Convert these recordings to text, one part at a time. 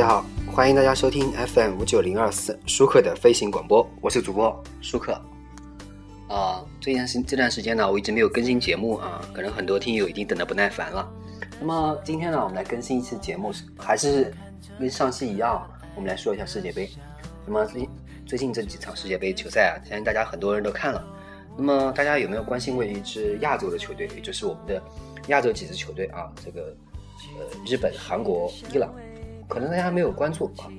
大家好，欢迎大家收听 FM 五九零二四舒克的飞行广播，我是主播舒克。啊，这段时这段时间呢，我一直没有更新节目啊，可能很多听友已经等得不耐烦了。那么今天呢，我们来更新一次节目，还是跟上期一样，我们来说一下世界杯。那么最最近这几场世界杯球赛啊，相信大家很多人都看了。那么大家有没有关心过一支亚洲的球队，也就是我们的亚洲几支球队啊？这个呃，日本、韩国、伊朗。可能大家还没有关注啊，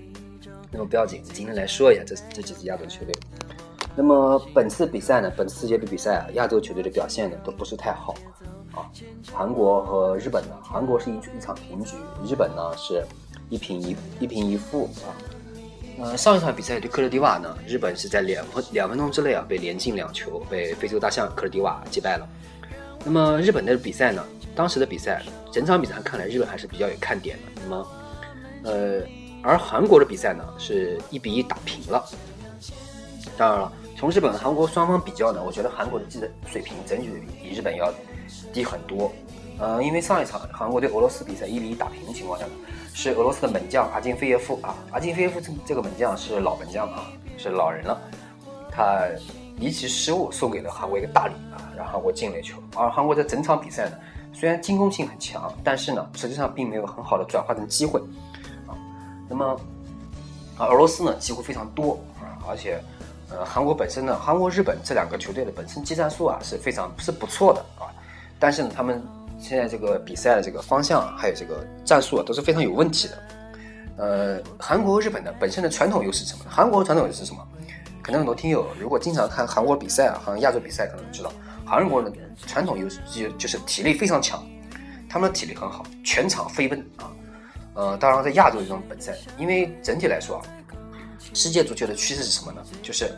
那么不要紧，今天来说一下这这几支亚洲球队。那么本次比赛呢，本次世界杯比赛啊，亚洲球队的表现呢都不是太好啊。韩国和日本呢，韩国是一一场平局，日本呢是一平一一平一负啊。呃，上一场比赛对克罗地亚呢，日本是在两分两分钟之内啊被连进两球，被非洲大象克罗地亚击败了。那么日本的比赛呢，当时的比赛整场比赛看来日本还是比较有看点的。那么呃，而韩国的比赛呢，是一比一打平了。当然了，从日本、韩国双方比较呢，我觉得韩国的技能水平整体比日本要低很多。呃，因为上一场韩国对俄罗斯比赛一比一打平的情况下呢，是俄罗斯的门将阿金菲耶夫啊，阿金菲耶夫这这个门将是老门将啊，是老人了，他离奇失误送给了韩国一个大礼啊，让韩国进了一球。而韩国在整场比赛呢，虽然进攻性很强，但是呢，实际上并没有很好的转化成机会。那么，啊，俄罗斯呢机会非常多啊，而且，呃，韩国本身呢，韩国、日本这两个球队的本身技战术啊是非常是不错的啊，但是呢，他们现在这个比赛的这个方向还有这个战术啊都是非常有问题的。呃，韩国、日本的本身的传统优势是什么呢？韩国传统优势是什么？可能很多听友如果经常看韩国比赛啊，好像亚洲比赛可能知道，韩国的传统优势就就是体力非常强，他们的体力很好，全场飞奔啊。呃，当然，在亚洲这种本赛，因为整体来说啊，世界足球的趋势是什么呢？就是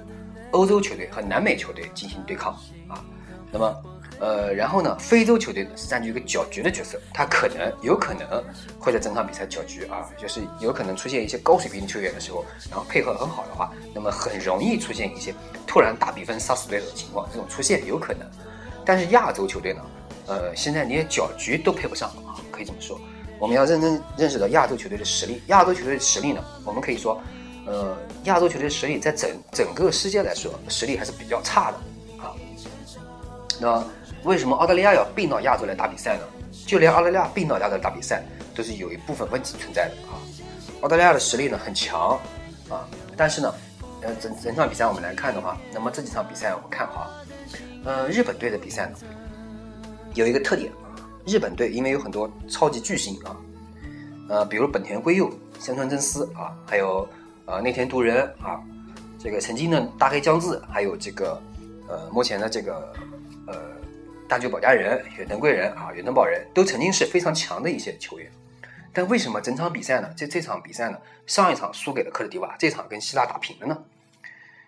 欧洲球队和南美球队进行对抗啊。那么，呃，然后呢，非洲球队呢是占据一个搅局的角色，他可能有可能会在整场比赛搅局啊，就是有可能出现一些高水平球员的时候，然后配合很好的话，那么很容易出现一些突然大比分杀死对手的情况，这种出现有可能。但是亚洲球队呢，呃，现在连搅局都配不上啊，可以这么说。我们要认真认识到亚洲球队的实力。亚洲球队的实力呢，我们可以说，呃，亚洲球队的实力在整整个世界来说，实力还是比较差的啊。那为什么澳大利亚要并到亚洲来打比赛呢？就连澳大利亚并到亚洲来打比赛，都是有一部分问题存在的啊。澳大利亚的实力呢很强啊，但是呢，呃，整整场比赛我们来看的话，那么这几场比赛我们看哈，呃，日本队的比赛呢，有一个特点。日本队因为有很多超级巨星啊，呃，比如本田圭佑、香川真司啊，还有呃内田笃人啊，这个曾经的大黑将至，还有这个呃目前的这个呃大久保家人、远藤贵人啊、远藤保人都曾经是非常强的一些球员。但为什么整场比赛呢？这这场比赛呢，上一场输给了克罗地亚，这场跟希腊打平了呢？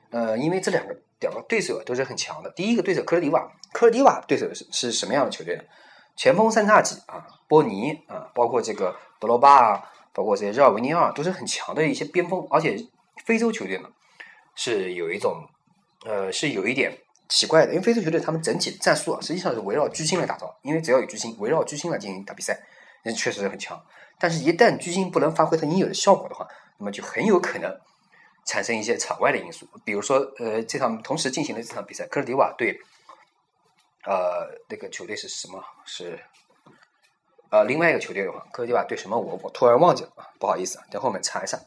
呃，因为这两个两个对手都是很强的。第一个对手克罗地亚，克罗地亚对手是是什么样的球队呢？前锋三叉戟啊，波尼啊，包括这个德罗巴啊，包括这些热尔维尼奥，都是很强的一些边锋。而且非洲球队呢，是有一种呃，是有一点奇怪的，因为非洲球队他们整体战术啊，实际上是围绕巨星来打造。因为只要有巨星，围绕巨星来进行打比赛，那确实是很强。但是，一旦巨星不能发挥它应有的效果的话，那么就很有可能产生一些场外的因素。比如说，呃，这场同时进行的这场比赛，克罗地亚对。呃，那个球队是什么？是呃，另外一个球队的话，科迪瓦对什么？我我突然忘记了，不好意思等，后面查一下。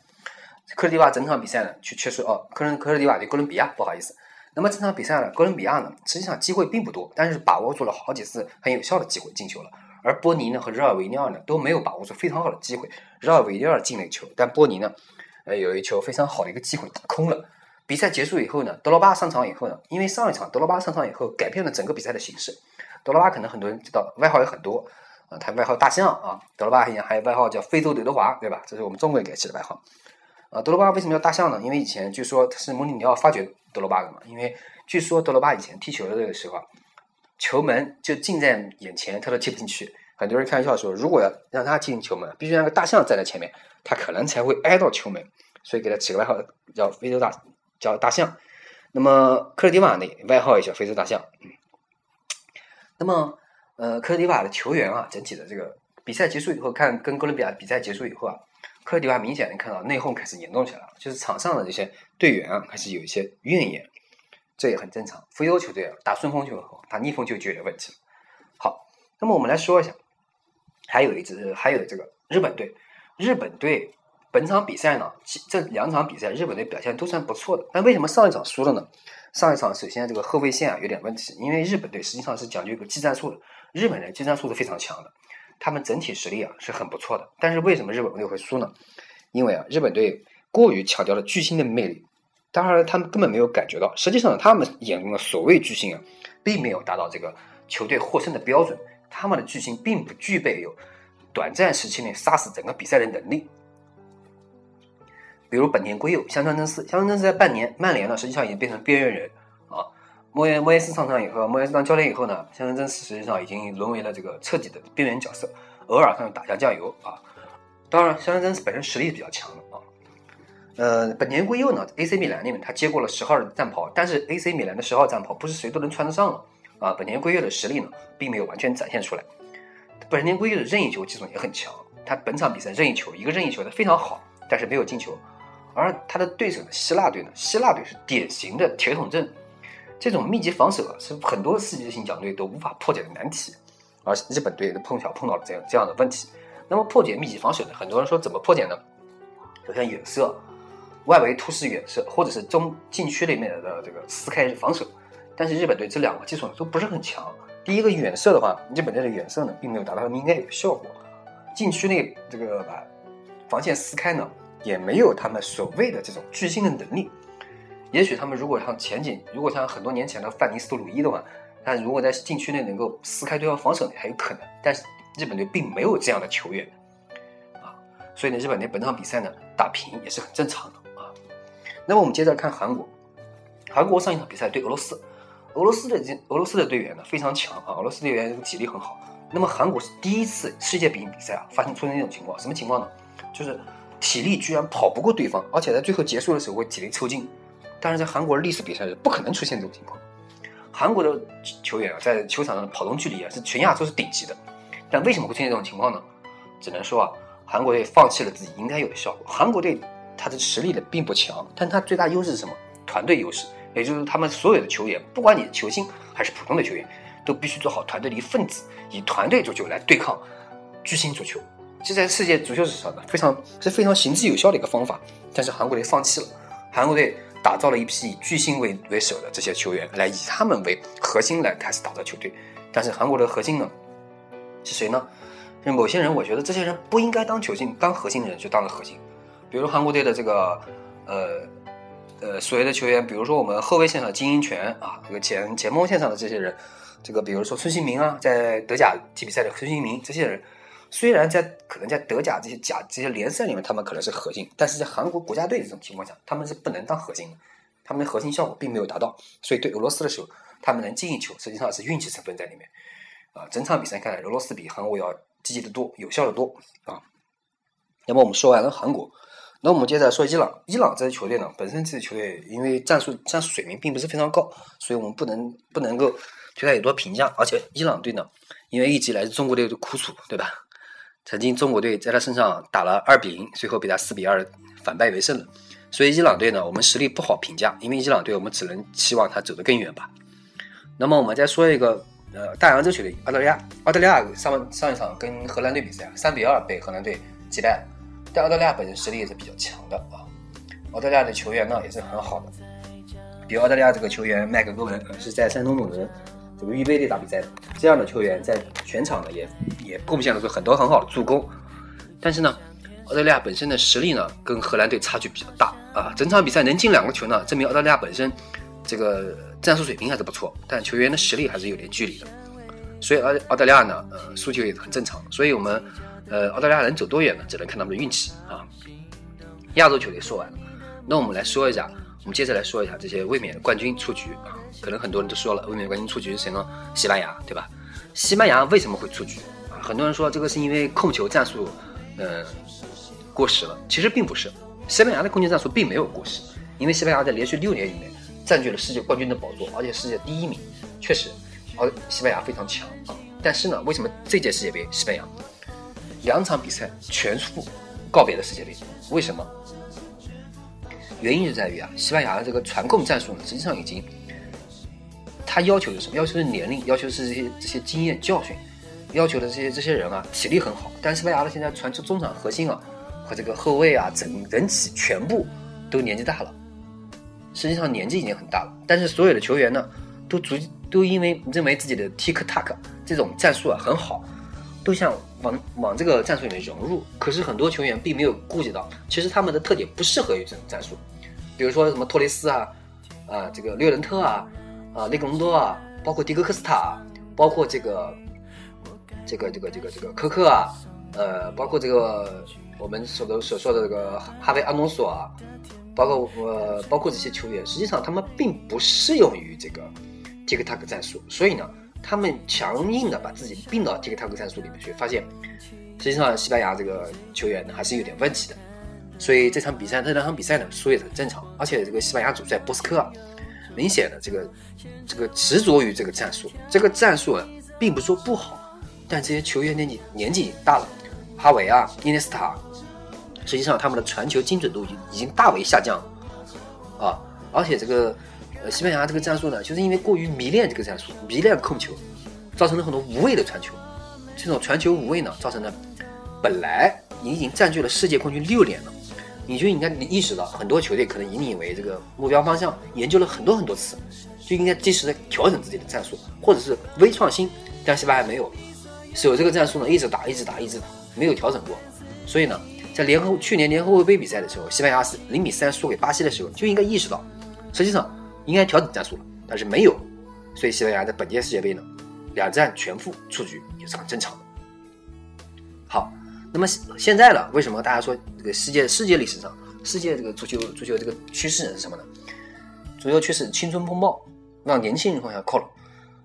科迪瓦整场比赛呢，确确实哦，科伦科罗地亚对哥伦比亚，不好意思。那么这场比赛呢，哥伦比亚呢，实际上机会并不多，但是把握住了好几次很有效的机会进球了。而波尼呢和热尔维尼奥呢都没有把握住非常好的机会。热尔维尼奥进了一球，但波尼呢，呃，有一球非常好的一个机会打空了。比赛结束以后呢，德罗巴上场以后呢，因为上一场德罗巴上场以后改变了整个比赛的形式。德罗巴可能很多人知道，外号有很多啊，他外号大象啊，德罗巴还还有外号叫非洲刘德华，对吧？这是我们中国人给起的外号。啊，德罗巴为什么叫大象呢？因为以前据说他是蒙尼尼奥发掘德罗巴的嘛。因为据说德罗巴以前踢球的这个时候，球门就近在眼前，他都踢不进去。很多人开玩笑说，如果要让他踢进球门，必须让个大象站在前面，他可能才会挨到球门。所以给他起个外号叫非洲大。叫大象，那么克罗地亚呢，外号也叫非洲大象。那么呃，克罗地亚的球员啊，整体的这个比赛结束以后，看跟哥伦比亚比赛结束以后啊，克罗地亚明显能看到内讧开始严重起来了，就是场上的这些队员啊开始有一些怨言，这也很正常。非洲球队啊打顺风球，打逆风球就有问题。好，那么我们来说一下，还有一支还有这个日本队，日本队本场比赛呢，这两场比赛日本队表现都算不错的，但为什么上一场输了呢？上一场首先这个后卫线啊有点问题，因为日本队实际上是讲究一个技战术的，日本人技战术是非常强的，他们整体实力啊是很不错的。但是为什么日本队会输呢？因为啊日本队过于强调了巨星的魅力，当然他们根本没有感觉到，实际上他们眼中的所谓巨星啊，并没有达到这个球队获胜的标准，他们的巨星并不具备有短暂时期内杀死整个比赛的能力。比如本田圭佑、香川真司，香川真司在半年曼联呢，实际上已经变成边缘人啊。莫耶莫耶斯上场以后，莫耶斯当教练以后呢，香川真司实际上已经沦为了这个彻底的边缘角色，偶尔上打下酱油啊。当然，香川真司本身实力比较强的啊。呃，本田圭佑呢，AC 米兰那边他接过了十号的战袍，但是 AC 米兰的十号战袍不是谁都能穿得上了啊。本田圭佑的实力呢，并没有完全展现出来。本田圭佑的任意球技术也很强，他本场比赛任意球一个任意球的非常好，但是没有进球。而他的对手呢，希腊队呢，希腊队是典型的铁桶阵，这种密集防守啊，是很多世界性强队都无法破解的难题。而日本队碰巧碰到了这样这样的问题。那么破解密集防守呢？很多人说怎么破解呢？首先远射，外围突施远射，或者是中禁区里面的这个撕开防守。但是日本队这两个技术呢都不是很强。第一个远射的话，日本队的远射呢，并没有达到应该有的效果。禁区内这个把防线撕开呢？也没有他们所谓的这种巨星的能力。也许他们如果像前景，如果像很多年前的范尼斯托鲁伊的话，他如果在禁区内能够撕开对方防守还有可能。但是日本队并没有这样的球员啊，所以呢，日本队本场比赛呢打平也是很正常的啊。那么我们接着看韩国，韩国上一场比赛对俄罗斯，俄罗斯的这俄罗斯的队员呢非常强啊，俄罗斯队员体力很好。那么韩国是第一次世界比比赛啊发生出现这种情况，什么情况呢？就是。体力居然跑不过对方，而且在最后结束的时候会体力抽筋。但是在韩国历史比赛是不可能出现这种情况。韩国的球员啊，在球场上的跑动距离啊是全亚洲是顶级的。但为什么会出现这种情况呢？只能说啊，韩国队放弃了自己应该有的效果。韩国队他的实力呢并不强，但他最大优势是什么？团队优势，也就是他们所有的球员，不管你是球星还是普通的球员，都必须做好团队的一份子，以团队足球来对抗巨星足球。这在世界足球史上呢，非常是非常行之有效的一个方法。但是韩国队放弃了，韩国队打造了一批以巨星为为首的这些球员，来以他们为核心来开始打造球队。但是韩国的核心呢，是谁呢？就某些人，我觉得这些人不应该当球星、当核心的人就当了核心。比如韩国队的这个呃呃所谓的球员，比如说我们后卫线上的金英权啊，这个前前锋线上的这些人，这个比如说孙兴民啊，在德甲踢比赛的孙兴民这些人。虽然在可能在德甲这些甲这些联赛里面，他们可能是核心，但是在韩国国家队这种情况下，他们是不能当核心的，他们的核心效果并没有达到。所以对俄罗斯的时候，他们能进一球，实际上是运气成分在里面。啊，整场比赛看来，俄罗斯比韩国要积极的多，有效的多啊。那么我们说完了韩国，那我们接着说伊朗。伊朗这支球队呢，本身这支球队因为战术战术水平并不是非常高，所以我们不能不能够对他有多评价。而且伊朗队呢，因为一直来自中国队的苦主，对吧？曾经中国队在他身上打了二比零，最后被他四比二反败为胜了。所以伊朗队呢，我们实力不好评价，因为伊朗队我们只能期望他走得更远吧。那么我们再说一个，呃，大洋洲球队澳大利亚。澳大利亚上上一场跟荷兰队比赛，三比二被荷兰队击败。但澳大利亚本身实力也是比较强的啊。澳大利亚的球员呢也是很好的，比如澳大利亚这个球员麦克戈文是在山东鲁能。这个预备队打比赛的这样的球员，在全场呢也也贡献了很多很好的助攻。但是呢，澳大利亚本身的实力呢，跟荷兰队差距比较大啊。整场比赛能进两个球呢，证明澳大利亚本身这个战术水平还是不错，但球员的实力还是有点距离的。所以澳澳大利亚呢，呃，输球也是很正常。所以我们呃，澳大利亚能走多远呢？只能看他们的运气啊。亚洲球队说完了，那我们来说一下。我们接着来说一下这些卫冕冠军出局啊，可能很多人都说了，卫冕冠军出局是谁呢？西班牙，对吧？西班牙为什么会出局啊？很多人说这个是因为控球战术，呃，过时了。其实并不是，西班牙的控球战术并没有过时，因为西班牙在连续六年里面占据了世界冠军的宝座，而且世界第一名，确实，而西班牙非常强啊。但是呢，为什么这届世界杯西班牙两场比赛全负，告别了世界杯。为什么？原因就在于啊，西班牙的这个传控战术呢，实际上已经，他要求是什么？要求是年龄，要求是这些这些经验教训，要求的这些这些人啊，体力很好。但西班牙的现在传出中场核心啊和这个后卫啊，整整体全部都年纪大了，实际上年纪已经很大了。但是所有的球员呢，都逐都因为认为自己的 tik tak 这种战术啊很好，都想往往这个战术里面融入。可是很多球员并没有顾及到，其实他们的特点不适合于这种战术。比如说什么托雷斯啊，啊这个略伦特啊，啊内格隆多啊，包括迪戈科斯塔，包括这个这个这个这个这个科克啊，呃，包括这个我们所的所说的这个哈维阿隆索啊，包括呃包括这些球员，实际上他们并不适用于这个 Tik Tak 战术，所以呢，他们强硬的把自己并到 Tik Tak 战术里面去，发现实际上西班牙这个球员呢还是有点问题的。所以这场比赛，这两场比赛呢输也很正常。而且这个西班牙主帅波斯科啊，明显的这个这个执着于这个战术。这个战术啊，并不说不好，但这些球员年纪年纪大了，哈维啊、伊涅斯塔，实际上他们的传球精准度已经已经大为下降啊。而且这个呃西班牙这个战术呢，就是因为过于迷恋这个战术，迷恋控球，造成了很多无谓的传球。这种传球无谓呢，造成了本来你已经占据了世界冠军六年了。你就应该意识到，很多球队可能以你为这个目标方向，研究了很多很多次，就应该及时的调整自己的战术，或者是微创新。但西班牙没有，是有这个战术呢，一直打，一直打，一直打，没有调整过。所以呢，在联合去年联合会杯比赛的时候，西班牙是零比三输给巴西的时候，就应该意识到，实际上应该调整战术了，但是没有。所以西班牙在本届世界杯呢，两战全负出局也是很正常的。好。那么现在呢？为什么大家说这个世界世界历史上世界这个足球足球这个趋势是什么呢？足球趋势青春风暴，让年轻人方向靠拢，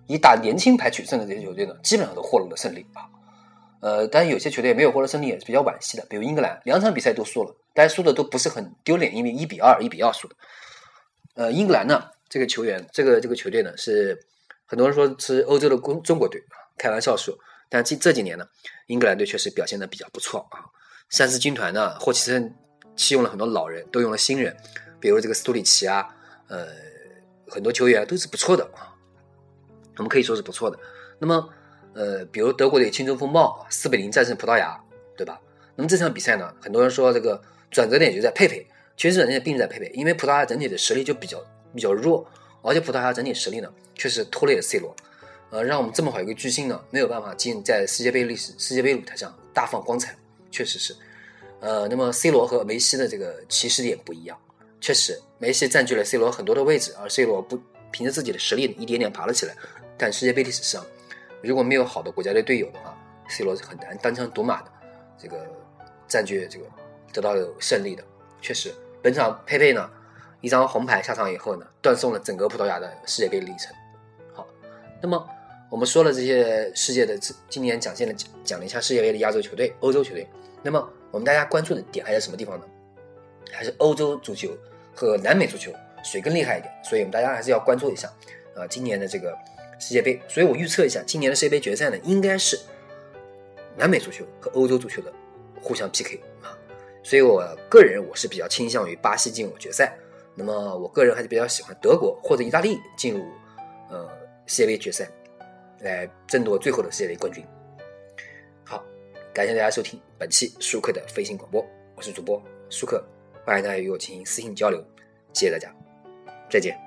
以打年轻牌取胜的这些球队呢，基本上都获得了胜利啊。呃，但是有些球队没有获得胜利也是比较惋惜的，比如英格兰两场比赛都输了，但输的都不是很丢脸，因为一比二、一比二输的。呃，英格兰呢，这个球员这个这个球队呢是很多人说是欧洲的中中国队啊，开玩笑说。但这这几年呢，英格兰队确实表现的比较不错啊。三狮军团呢，霍奇森弃用了很多老人，都用了新人，比如这个斯图里奇啊，呃，很多球员都是不错的啊。我们可以说是不错的。那么，呃，比如德国队青春风暴四比零战胜葡萄牙，对吧？那么这场比赛呢，很多人说这个转折点就在佩佩，其实转折点并不在佩佩，因为葡萄牙整体的实力就比较比较弱，而且葡萄牙整体实力呢，确实拖累了 C 罗。呃，让我们这么好一个巨星呢，没有办法进在世界杯历史世界杯舞台上大放光彩，确实是。呃，那么 C 罗和梅西的这个起始点不一样，确实梅西占据了 C 罗很多的位置，而 C 罗不凭着自己的实力一点点爬了起来。但世界杯历史上，如果没有好的国家队队友的话，C 罗是很难单枪独马的这个占据这个得到胜利的。确实，本场佩佩呢一张红牌下场以后呢，断送了整个葡萄牙的世界杯历程。好，那么。我们说了这些世界的今年讲现的讲了一下世界杯的亚洲球队、欧洲球队。那么我们大家关注的点还在什么地方呢？还是欧洲足球和南美足球谁更厉害一点？所以我们大家还是要关注一下啊，今年的这个世界杯。所以我预测一下，今年的世界杯决赛呢，应该是南美足球和欧洲足球的互相 PK 啊。所以我个人我是比较倾向于巴西进入决赛。那么我个人还是比较喜欢德国或者意大利进入呃世界杯决赛。来争夺最后的世界杯冠军。好，感谢大家收听本期舒克的飞行广播，我是主播舒克，欢迎大家与我进行私信交流，谢谢大家，再见。